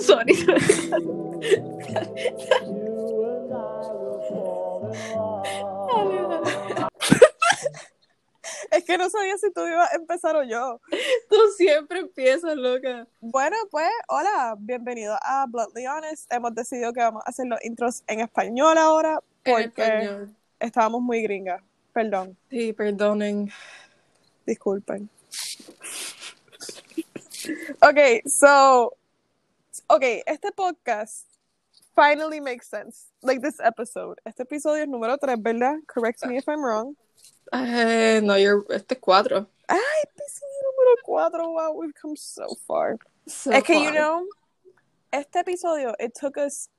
Sorry. Es que no sabía si tú ibas a empezar o yo. Tú siempre empiezas, loca. Bueno, pues, hola, bienvenido a Bluntly Honest. Hemos decidido que vamos a hacer los intros en español ahora porque español. estábamos muy gringas. Perdón, Sí, perdonen. disculpen. Ok, so, ok, este podcast finally makes sense. Like this episode. Este episodio es número 3, ¿verdad? Correct me if I'm wrong. Eh, no, you're, este es cuatro. Ay, episodio número 4. Wow, we've come so far. So es que, you know, este episodio, it took us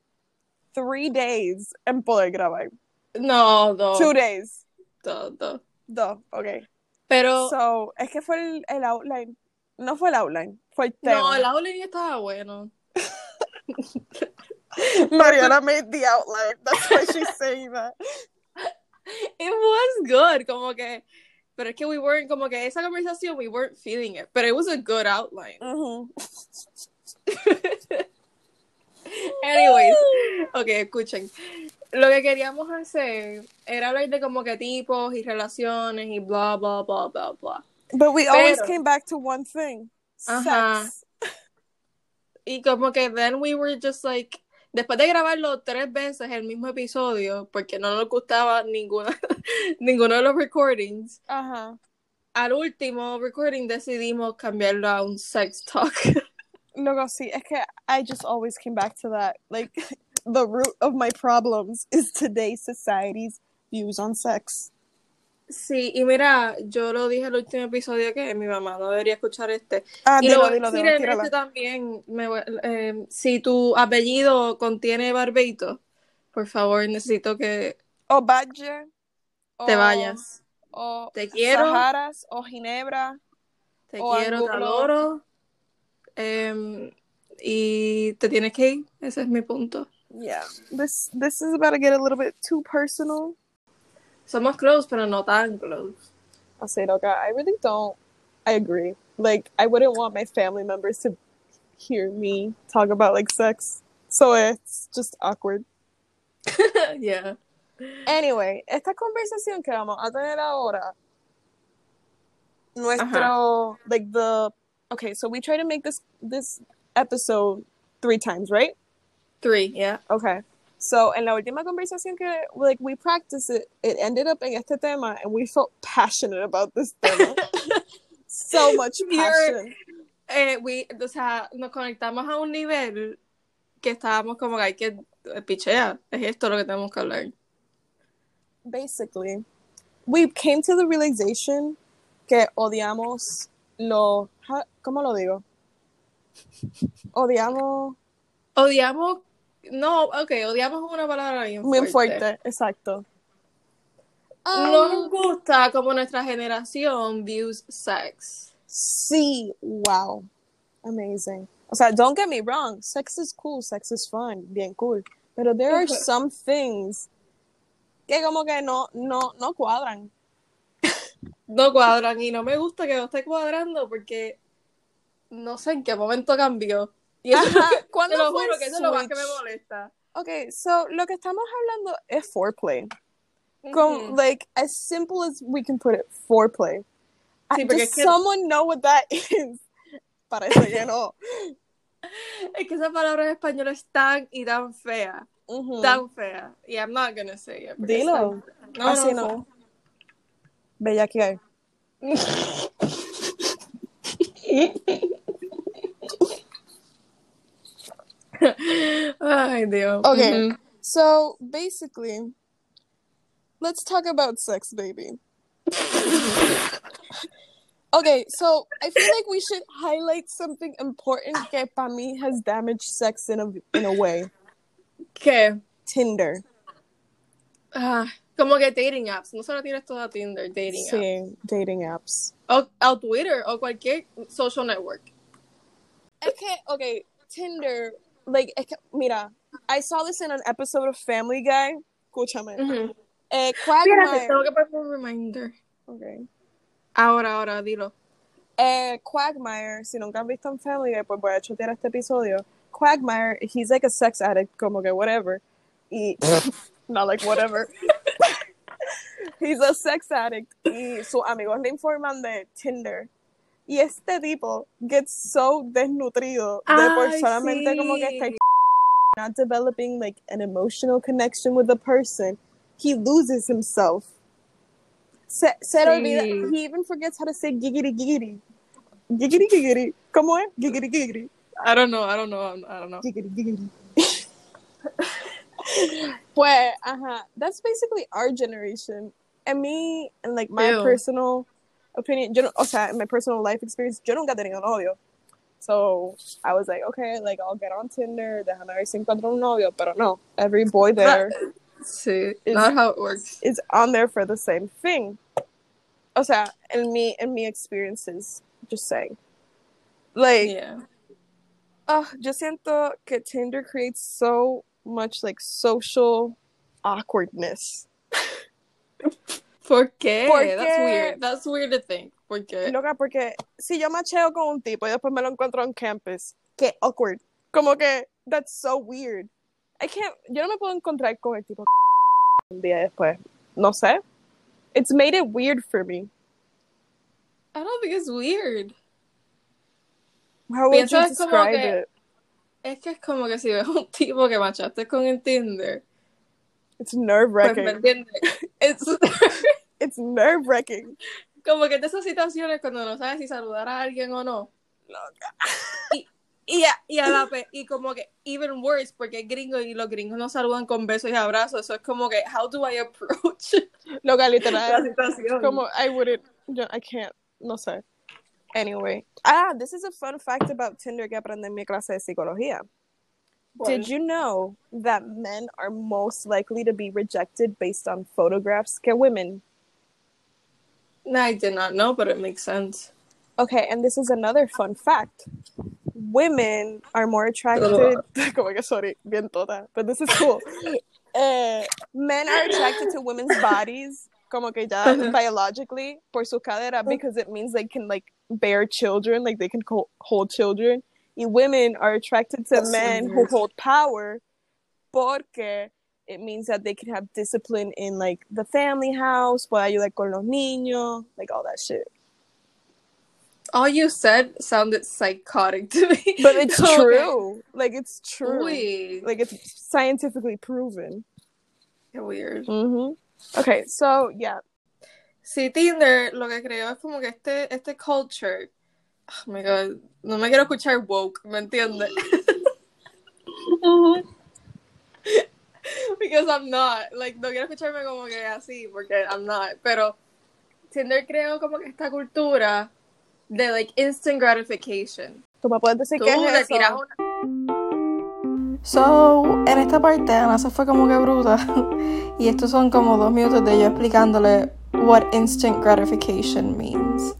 three days en poder grabar. No, dos. Two days. Dos, dos. Dos, ok. Pero, So, es que fue el, el outline. No fue el outline, fue el tema. no, el outline estaba bueno. Mariana made the outline. That's why she's saying that. It was good, como que, pero es que we weren't, como que esa conversación, we weren't feeling it, but it was a good outline. Mhm. Anyways, ok, escuchen. Lo que queríamos hacer era hablar de como que tipos y relaciones y bla, bla, bla, bla, bla. But we always came back to one thing. Ajá. Sex. Y como que then we were just like, después de grabarlo tres veces el mismo episodio, porque no nos gustaba ninguna, ninguno de los recordings, Ajá. al último recording decidimos cambiarlo a un sex talk. Luego, sí, es que I just always came back to that. Like, the root of my problems is today's society's views on sex. Sí, y mira, yo lo dije el último episodio que mi mamá no debería escuchar este. Ah, Y lo dilo, voy a dilo, decir dilo, en este también. me eh, si tu apellido contiene barbeito, por favor, necesito que O Badger. te o- vayas. O Te quiero. Saharas, o Ginebra. Te O quiero, te adoro. Em, y te tienes que ir. Ese es mi punto. Yeah. This this is about to get a little bit too personal. Somos close, pero no tan close. I'll say it, okay. I really don't. I agree. Like, I wouldn't want my family members to hear me talk about like sex. So it's just awkward. yeah. Anyway, esta conversación que vamos a tener ahora, nuestro, like the, okay, so we try to make this this episode three times, right? Three, yeah. Okay. So, en la última conversación que, like, we practiced it, it ended up en este tema, and we felt passionate about this tema. so much passion. Eh, we, o sea, nos conectamos a un nivel que estábamos como que hay que eh, pichea. Es esto lo que tenemos que hablar. Basically, we came to the realization que odiamos lo, ¿cómo lo digo? Odiamos Odiamos, no, ok, odiamos una palabra bien muy fuerte. fuerte, exacto. No Um, nos gusta como nuestra generación views sex. Sí, wow. Amazing. O sea, don't get me wrong, sex is cool, sex is fun, bien cool. Pero there are some things que como que no, no, no cuadran. No cuadran y no me gusta que no esté cuadrando porque no sé en qué momento cambió. Y eso Ajá, te ¿cuándo lo fue juro que eso es lo más que me molesta. Okay, so lo que estamos hablando es foreplay. Con, Ujú. like, as simple as we can put it, foreplay. Sí, Uh, Does es que- someone know what that is? Parece que no. Es que esa palabra en español es tan y tan fea. Ujú. Tan fea. Y I'm not gonna say it. es Dilo. No, Así no, no. Bella que hay. Ay, Dios. Okay. Ujú. So basically, let's talk about sex, baby. okay, so I feel like we should highlight something important que para mí has damaged sex in a in a way. ¿Qué? Tinder. Ah, como que dating apps. No solo tienes toda Tinder, dating apps. Sí, dating apps. O, o Twitter o cualquier social network. Es que, okay, Tinder, like, mira, I saw this in an episode of Family Guy. Escúchame. Ujú. Eh, Quagmire. tengo que poner un reminder. Okay. Ahora, ahora, dilo. Eh, Quagmire, si nunca han visto en Family Guy, pues voy a chotear este episodio. Quagmire, he's like a sex addict, como que whatever. Y, not like whatever. he's a sex addict. Y sus amigos le informan de Tinder. Y este tipo gets so desnutrido de por Ay, solamente como que está not developing like an emotional connection with the person. He loses himself. Se, se le olvida. He even forgets how to say giggity giggity. Giggity giggity. ¿Cómo es? Giggity giggity. I don't know, I don't know, I don't know. Giggity giggity. pues, ajá. That's basically our generation. And me, and like my Ew. personal opinion, yo no, o sea, in my personal life experience, yo nunca he tenido novio. So I was like, okay, like I'll get on Tinder, déjame ver si encuentro un novio, pero no. Every boy there Sí, Is- not how it works. is on there for the same thing. O sea, in me, in me experiences, just saying. Like, Yeah. ah, yo siento que Tinder creates so much like social awkwardness. ¿Por qué? Porque- That's weird. That's weird to think. ¿Por qué? Loca, porque si yo macheo con un tipo y después me lo encuentro en campus, qué awkward. Como que, that's so weird. I can't, yo no me puedo encontrar con el tipo un día después. No sé. It's made it weird for me. I don't think it's weird. How would you describe que- it? Es que es como que si ves un tipo que machaste con el Tinder, It's nerve pues me wracking. entiendes. It's It's nerve wracking. como que de esas situaciones cuando no sabes si saludar a alguien o no. Loca. Y a, y a la pe- y como que even worse porque es gringo y los gringos no saludan con besos y abrazos. Eso es como que how do I approach Loca, la literal. situación? Como, I wouldn't, I can't, no sé. Anyway. Ah, this is a fun fact about Tinder que aprendí en mi clase de psicología. Did you know that men are most likely to be rejected based on photographs que women? No, I did not know, but it makes sense. Okay, and this is another fun fact. Women are more attracted. Como que sorry, bien toda, but this is cool. Eh, men are attracted to women's bodies, como que ya Uh-huh. biologically por su cadera because it means they can like bear children, like they can co- hold children. Women are attracted to That's so men who hold power porque it means that they can have discipline in like the family house, puede ayudar con los niños, like all that shit. All you said sounded psychotic to me. But it's true. Like it's true. Like it's scientifically proven. weird. hmm Okay, so yeah. Sí, Tinder lo que creo es como que este, este culture. Oh my god, no me quiero escuchar woke, ¿me entiendes? Because I'm not. Like, no quiero escucharme como que así, porque I'm not. Pero Tinder creo como que esta cultura de like instant gratification. Tú me puedes decir le es eso. una. So, en esta parte Ana se fue como que bruta. y estos son como dos minutos de yo explicándole what instant gratification means.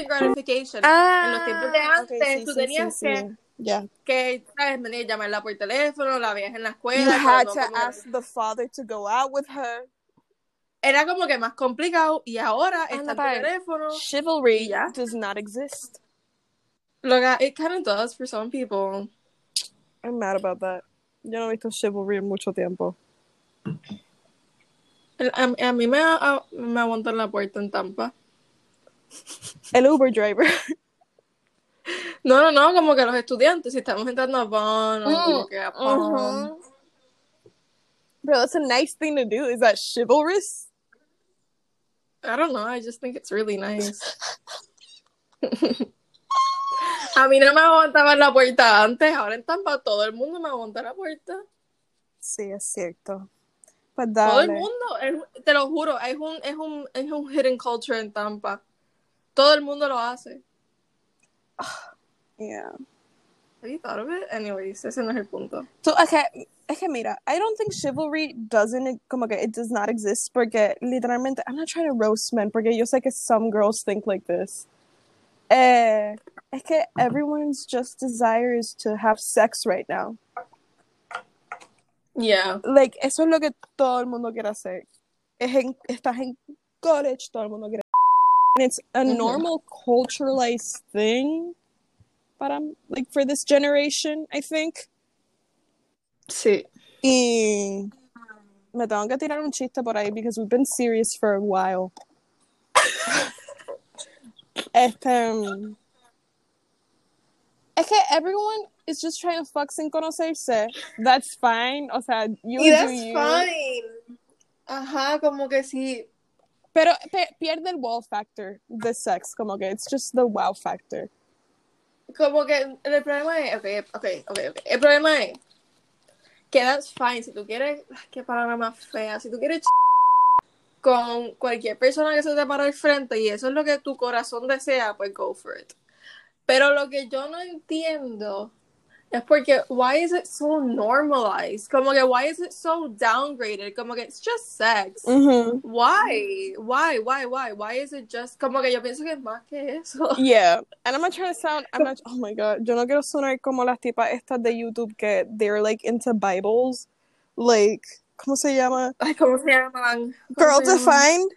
Instant gratification. en los tiempos de antes, okay, sí, tú sí, tenías sí, que. Yeah. que, ¿sabes? Venir, llamarla por teléfono, la veías en la escuela. You had no to ask the father to go out with her. Era como que más complicado y ahora está Anda en tu pa'l- teléfono. Chivalry Y ya. does not exist. Lo que, it kind of does for some people. I'm mad about that. Yo no he visto chivalry en mucho tiempo. El- A, a mí me, a- me aguantan la puerta en Tampa. El Uber driver. No, no, no, como que los estudiantes, si estamos entrando a Bonn o Mm, como que a Palm. mhm. Bro, that's a nice thing to do. Is that chivalrous? I don't know, I just think it's really nice. a mí no me aguantaban la puerta antes, ahora en Tampa todo el mundo me aguanta la puerta. Sí, es cierto. Pues Todo el dale. mundo, es- te lo juro, es un, es, un, es un hidden culture en Tampa. Todo el mundo lo hace. Yeah. Have you thought of it? Anyways, ese no es el punto. So, okay, es que mira, I don't think chivalry doesn't, como que it does not exist porque literalmente, I'm not trying to roast men porque yo sé que some girls think like this. Eh, es que everyone's just desire is to have sex right now. Yeah. Like, eso es lo que todo el mundo quiere hacer. Es en, estás en college, todo el mundo quiere and it's a Mhm. normal culturalized thing. But I'm like for this generation, I think. Sí. Y me tengo que tirar un chiste por ahí because we've been serious for a while. este. mm, Es que everyone is just trying to fuck sin conocerse. That's fine. O sea, you Y do that's you. fine. Ajá, como que sí. Pero pe- pierde el wow factor de sex. Como que it's just the wow factor. Como que el problema es, ok, ok, ok, ok. El problema es que that's fine. Si tú quieres, qué palabra más fea. Si tú quieres ch- con cualquier persona que se te para al frente y eso es lo que tu corazón desea, pues go for it. Pero lo que yo no entiendo es porque why is it so normalized? Como que why is it so downgraded? Como que it's just sex. Mhm. Why? Why? Why? Why? Why is it just como que yo pienso que es más que eso? Yeah, and I'm not trying to sound. I'm not. Oh my god, yo no quiero sonar como las tipas estas de YouTube que they're like into Bibles, like ¿cómo se llama? Ay, ¿cómo se llaman? ¿Cómo Girl defined.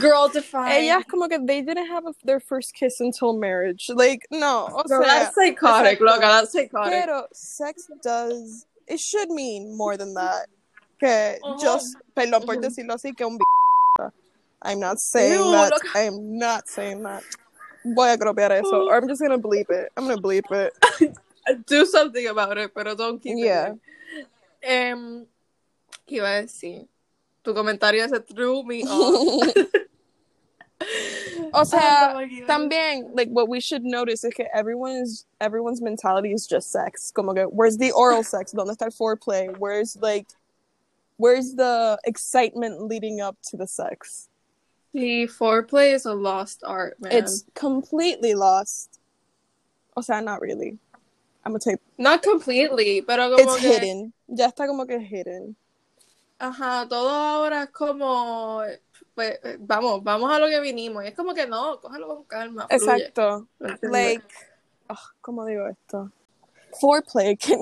Girl defined. Ellas como que they didn't have a- their first kiss until marriage. Like no, o Girl, sea, that's psychotic, loca, that's psychotic. pero sex does it should mean more than that. Que Ujú. just perdón por decirlo así que un b- I'm not saying Ew, that. loca. I'm not saying that. Voy a gropear eso, or I'm just gonna bleep it. I'm gonna bleep it. Do something about it, pero don't keep Yeah. it. Em, ¿Qué iba a decir? Tu comentario se threw me off. O sea, también, like, what we should notice is que everyone is, everyone's mentality is just sex. Como que, where's the oral sex? ¿Dónde está el foreplay? Where's, like, where's the excitement leading up to the sex? The foreplay is a lost art, man. It's completely lost. O sea, not really. I'm gonna take, not completely, pero como it's que, hidden. Ya está como que hidden. ajá, todo ahora es como, pues, eh, vamos, vamos a lo que vinimos. Y es como que no, cógelo con calma. Exacto. Like, oh, ¿cómo digo esto? Foreplay can,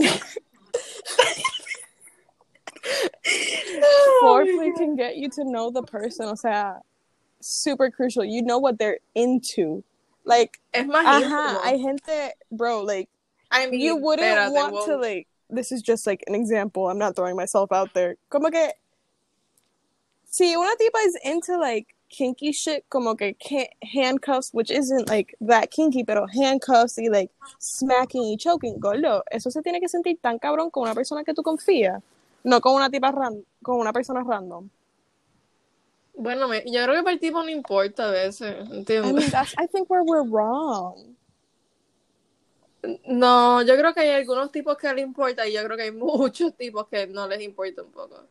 foreplay can get you to know the person, o sea, super crucial. You know what they're into. Like, es más ajá, íntimo. hay gente, bro, like, I mean, you wouldn't want to, like, this is just like an example. I'm not throwing myself out there. Como que, si una tipa is into, like, kinky shit, como que handcuffs, which isn't, like, that kinky, pero handcuffs y, like, smacking y choking, gordo, eso se tiene que sentir tan cabrón con una persona que tú confías, no con una tipa ran con una persona random. Bueno, me- yo creo que para el tipo no importa a veces, I ¿entiendes? mean, that's, I think where we're wrong. No, yo creo que hay algunos tipos que les importa y yo creo que hay muchos tipos que no les importa un poco.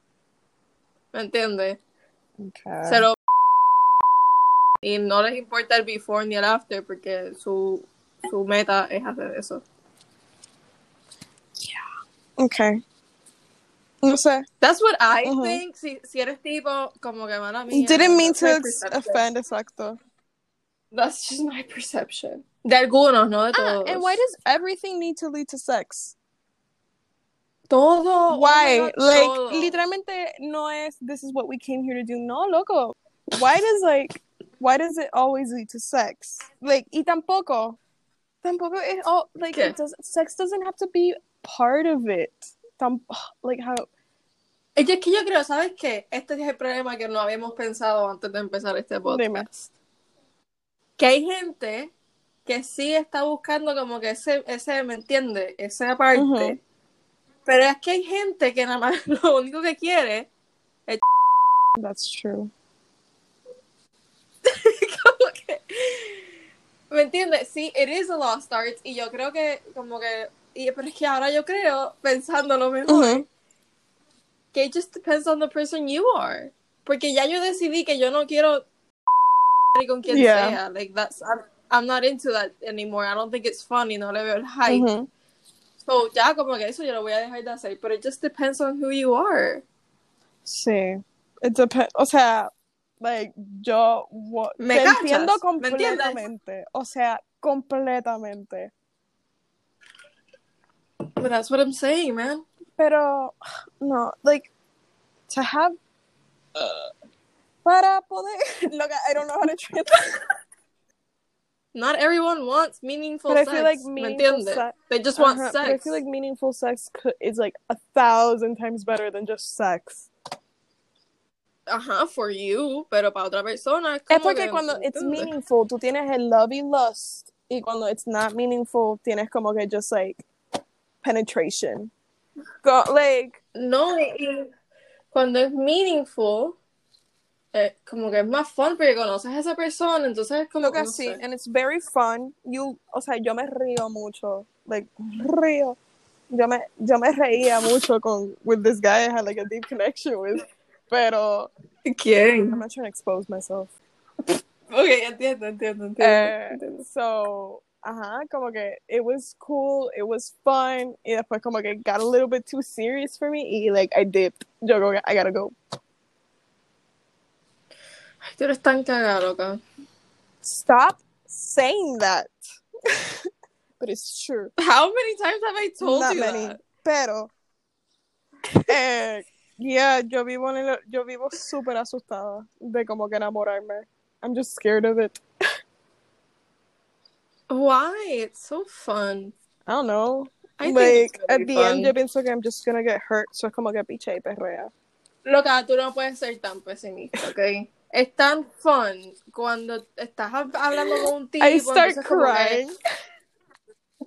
¿Me entiendes? Okay. Se lo y no les importa el before ni el after porque su, su meta es hacer eso. Yeah. Okay. No sé. That's what I Ujú. think. Si, si eres tipo, como que mala mía. Didn't mean to my ex- perception. offend, exacto. That's just my perception. De algunos, no de Ah, and why does everything need to lead to sex? Todo? oh Why? God, like, todo. literalmente no es, this is what we came here to do. No, loco. Why does, like, why does it always lead to sex? Like, y tampoco, tampoco es all, like, ¿Qué? it does, sex doesn't have to be part of it. Tam, like, how, Es que, yo creo, ¿sabes qué? Este es el problema que no habíamos pensado antes de empezar este dime. podcast. Que hay gente que sí está buscando como que ese, ese ¿me entiendes? Esa parte. Ujú. Pero es que hay gente que nada más lo único que quiere es That's true. como que... ¿Me entiendes? Sí, it is a lost art y yo creo que como que... y- pero es que ahora yo creo, pensándolo mejor, Ujú. que it just depends on the person you are. Porque ya yo decidí que yo no quiero con quien Yeah. sea. Like that's I'm, I'm not into that anymore. I don't think it's funny, no le veo el hype. Ujú. So ya como que eso yo lo voy a dejar de hacer. But it just depends on who you are. Sí. It depends. O sea, like, yo ¿Me te entiendo ¿Me completamente. O sea, completamente. But that's what I'm saying, man. Pero, no, like, to have. uh, para poder. Look, I don't know how to translate. Not everyone wants meaningful But I feel like meaningful sex. They just want Uh-huh, sex. But I feel like meaningful sex could, is like a thousand times better than just sex. Ajá, for you, pero para otra persona es porque cuando ¿me it's meaningful, tú tienes el love y lust. Y cuando it's not meaningful, tienes como que just like penetration. Go, like, No, cuando es meaningful, eh, como que es más fun porque conoces a esa persona, entonces es como look que no sé. And it's very fun. You, o sea, yo me río mucho. Like, río. Yo me, yo me reía mucho con, with this guy I had like a deep connection with. Pero, I'm ¿Quién? not trying to expose myself. Ok, entiendo, entiendo, entiendo. Eh, entiendo. so, ajá, como que it was cool, it was fun, y después como que got a little bit too serious for me, y like I dipped. Yo como que I gotta go. Tú eres tan cagada, loca. Stop saying that. but it's true. How many times have I told Not you many. that? Pero, eh, yeah, yo vivo en el, yo vivo súper asustada de como que enamorarme. I'm just scared of it. Why? It's so fun. I don't know. I think like, at the fun. end, yo pienso que I'm just gonna get hurt, so es como que picha y perrea. Loca, tú no puedes ser tan pesimista, ¿ok? Es tan fun cuando estás hab- hablando con un tipo. I start que crying.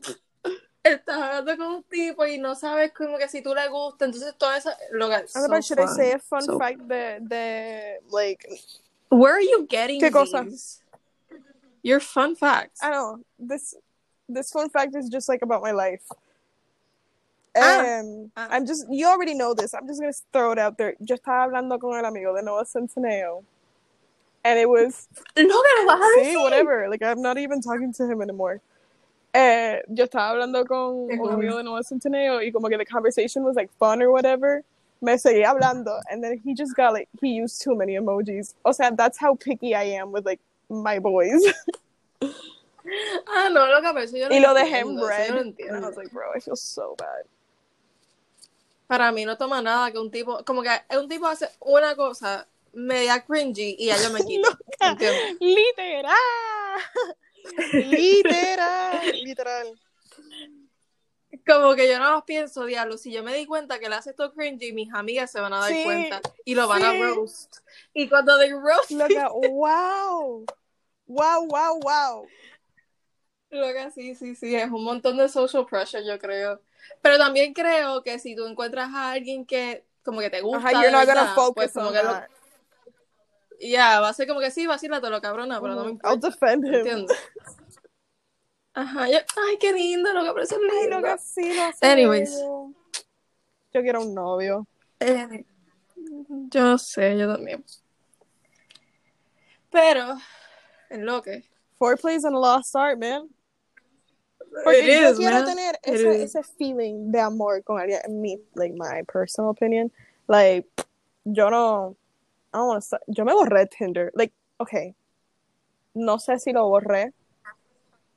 estás hablando con un tipo y no sabes como que si tú le gusta, entonces. Loca, it's And about, so should I fun. say a fun So- fact de, de, like, Where are you getting ¿Qué cosa? these? Your fun facts. I don't know, this, this fun fact is just like about my life. Ah. Um, Ah. I'm just, you already know this, I'm just gonna throw it out there. Yo estaba hablando con el amigo de Noah Centineo. And it was, Loca, lo vas a sí, decir. whatever, like, I'm not even talking to him anymore. Eh, yo estaba hablando con un amigo de Centineo y como que the conversation was like fun or whatever. Me seguía hablando and then he just got like, he used too many emojis. O sea, that's how picky I am with like my boys. Ah, no, loca, pero eso yo no y lo dejé en yo no and I was like, bro, I feel so bad. Para mí no toma nada que un tipo, como que un tipo hace una cosa media cringy y ya yo me quito. Literal. Literal. Literal. Como que yo no los pienso, diablo. Si yo me di cuenta que le hace esto cringy, mis amigas se van a dar Sí, cuenta y lo van a roast. Y cuando they roast, Loca, wow. Wow, wow, wow. Loca, sí, sí, sí, es un montón de social pressure, yo creo. Pero también creo que si tú encuentras a alguien que como que te gusta, Ajá, you're de not gonna verdad, focus pues como on que lo- that. Ya, va a ser como que sí, vacílate lo cabrona, pero no me I'll importa. defend him. ¿Entiendes? Ajá, yo, ay, qué lindo, lo que parece Ay, lindo. loca, sí, lo hace Anyways. Yo quiero un novio. Eh, yo sé, yo también. Pero, en lo que. Foreplay's an a lost art, man. Porque It yo is, quiero man. tener It ese, is. ese feeling de amor con alguien. En mi, like, my personal opinion. Like, yo no. I don't wanna Yo me borré Tinder. Like, okay. No sé si lo borré.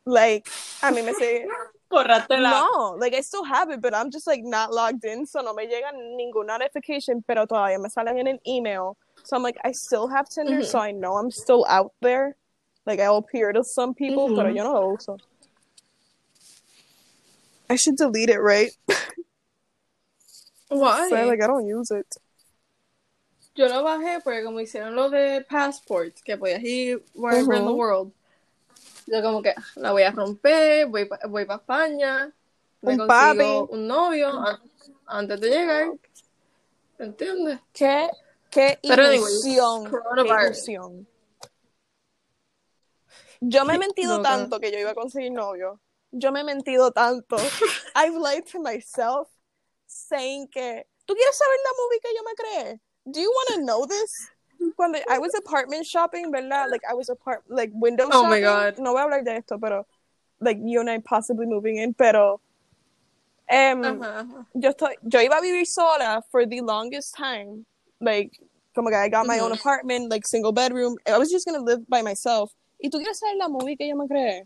Like, a mí me sigue. Borrátela. No, like I still have it, but I'm just like not logged in, so no me llega ninguna notification, pero todavía me salen en an email. So I'm like, I still have Tinder, Mhm. so I know I'm still out there. Like I'll appear to some people, pero Mhm. yo no lo uso. I should delete it, right? Why? So, like I don't use it. Yo lo bajé porque como hicieron lo de Passport, que podías ir wherever in the world. Yo como que ah, la voy a romper, voy pa- voy para España, me Un consigo papi. un novio an- antes de llegar. ¿Entiendes? Qué, qué Pero ilusión, qué ilusión. Yo me he mentido tanto que yo iba a conseguir novio. Yo me he mentido tanto. I've lied to myself saying que ¿Tú quieres saber la movie que yo me creé? Do you want to know this? Cuando I was apartment shopping, ¿verdad? Like I was apart like window Oh my. God. No voy a hablar de esto, pero like you and I possibly moving in, pero Ajá, ajá. yo estoy, yo iba a vivir sola for the longest time. Like, como que I got my own apartment, like single bedroom. I was just gonna live by myself. ¿Y tú quieres saber la movie que yo me creé?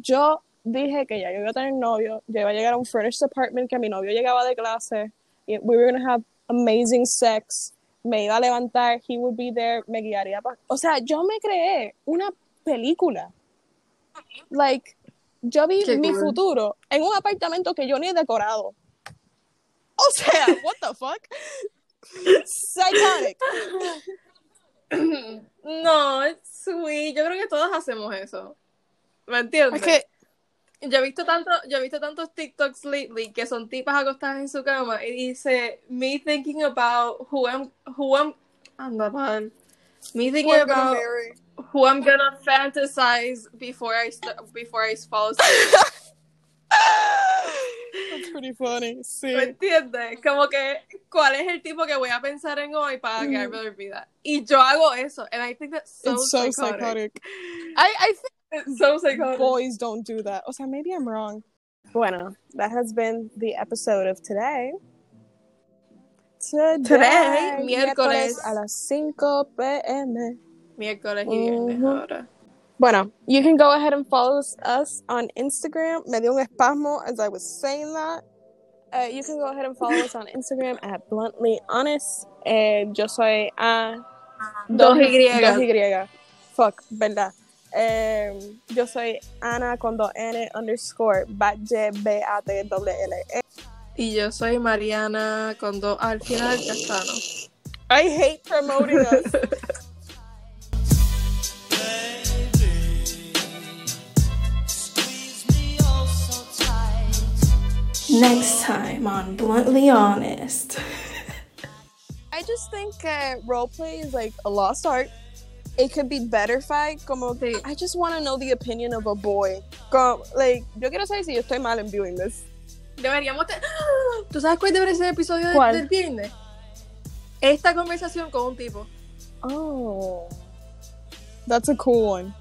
Yo dije que ya yo iba a tener novio, yo iba a llegar a un furnished apartment que mi novio llegaba de clase, y we were gonna have amazing sex, me iba a levantar, he would be there, me guiaría pa- O sea, yo me creé una película. Like, yo vi Qué mi cool. futuro en un apartamento que yo ni he decorado. O sea, what the fuck? Psychotic. No, it's sweet. Yo creo que todas hacemos eso. ¿Me entiendes? Es que, Yo he visto tanto, yo he visto tantos TikToks lately que son tipas acostadas en su cama y dice me thinking about who I'm who I'm anda mal. Me thinking we're about who I'm gonna fantasize before I before I fall asleep. That's pretty funny. Sí. ¿Me entiendes? Como que cuál es el tipo que voy a pensar en hoy para quedarme dormida. Y yo hago eso and I think that's so, It's so psychotic. psychotic. I, I think It's so psychotic. boys don't do that. Oh, sea, maybe I'm wrong. Bueno, that has been the episode of today. Today, Today, miércoles. a las 5 p.m. Miércoles y viernes Ujú. ahora. Bueno, you can go ahead and follow us, on Instagram. Me dio un espasmo as I was saying that. Uh, you can go ahead and follow us on Instagram at Bluntly Honest. Eh, yo soy A. Dos Y. Dos Y. Fuck, verdad. Eh, yo soy Ana con dos N underscore Batje B A T W L E. Y yo soy Mariana con dos al final Castano. I hate promoting us. Next time on Bluntly Honest. I just think uh, roleplay is like a lost art. It could be betterfied. Como Sí. I just want to know the opinion of a boy. Como, like, yo quiero saber si yo estoy mal en viewing this. Deberíamos te- ¿Tú sabes cuál debería ser el episodio de- del viernes? Esta conversación con un tipo. Oh, that's a cool one.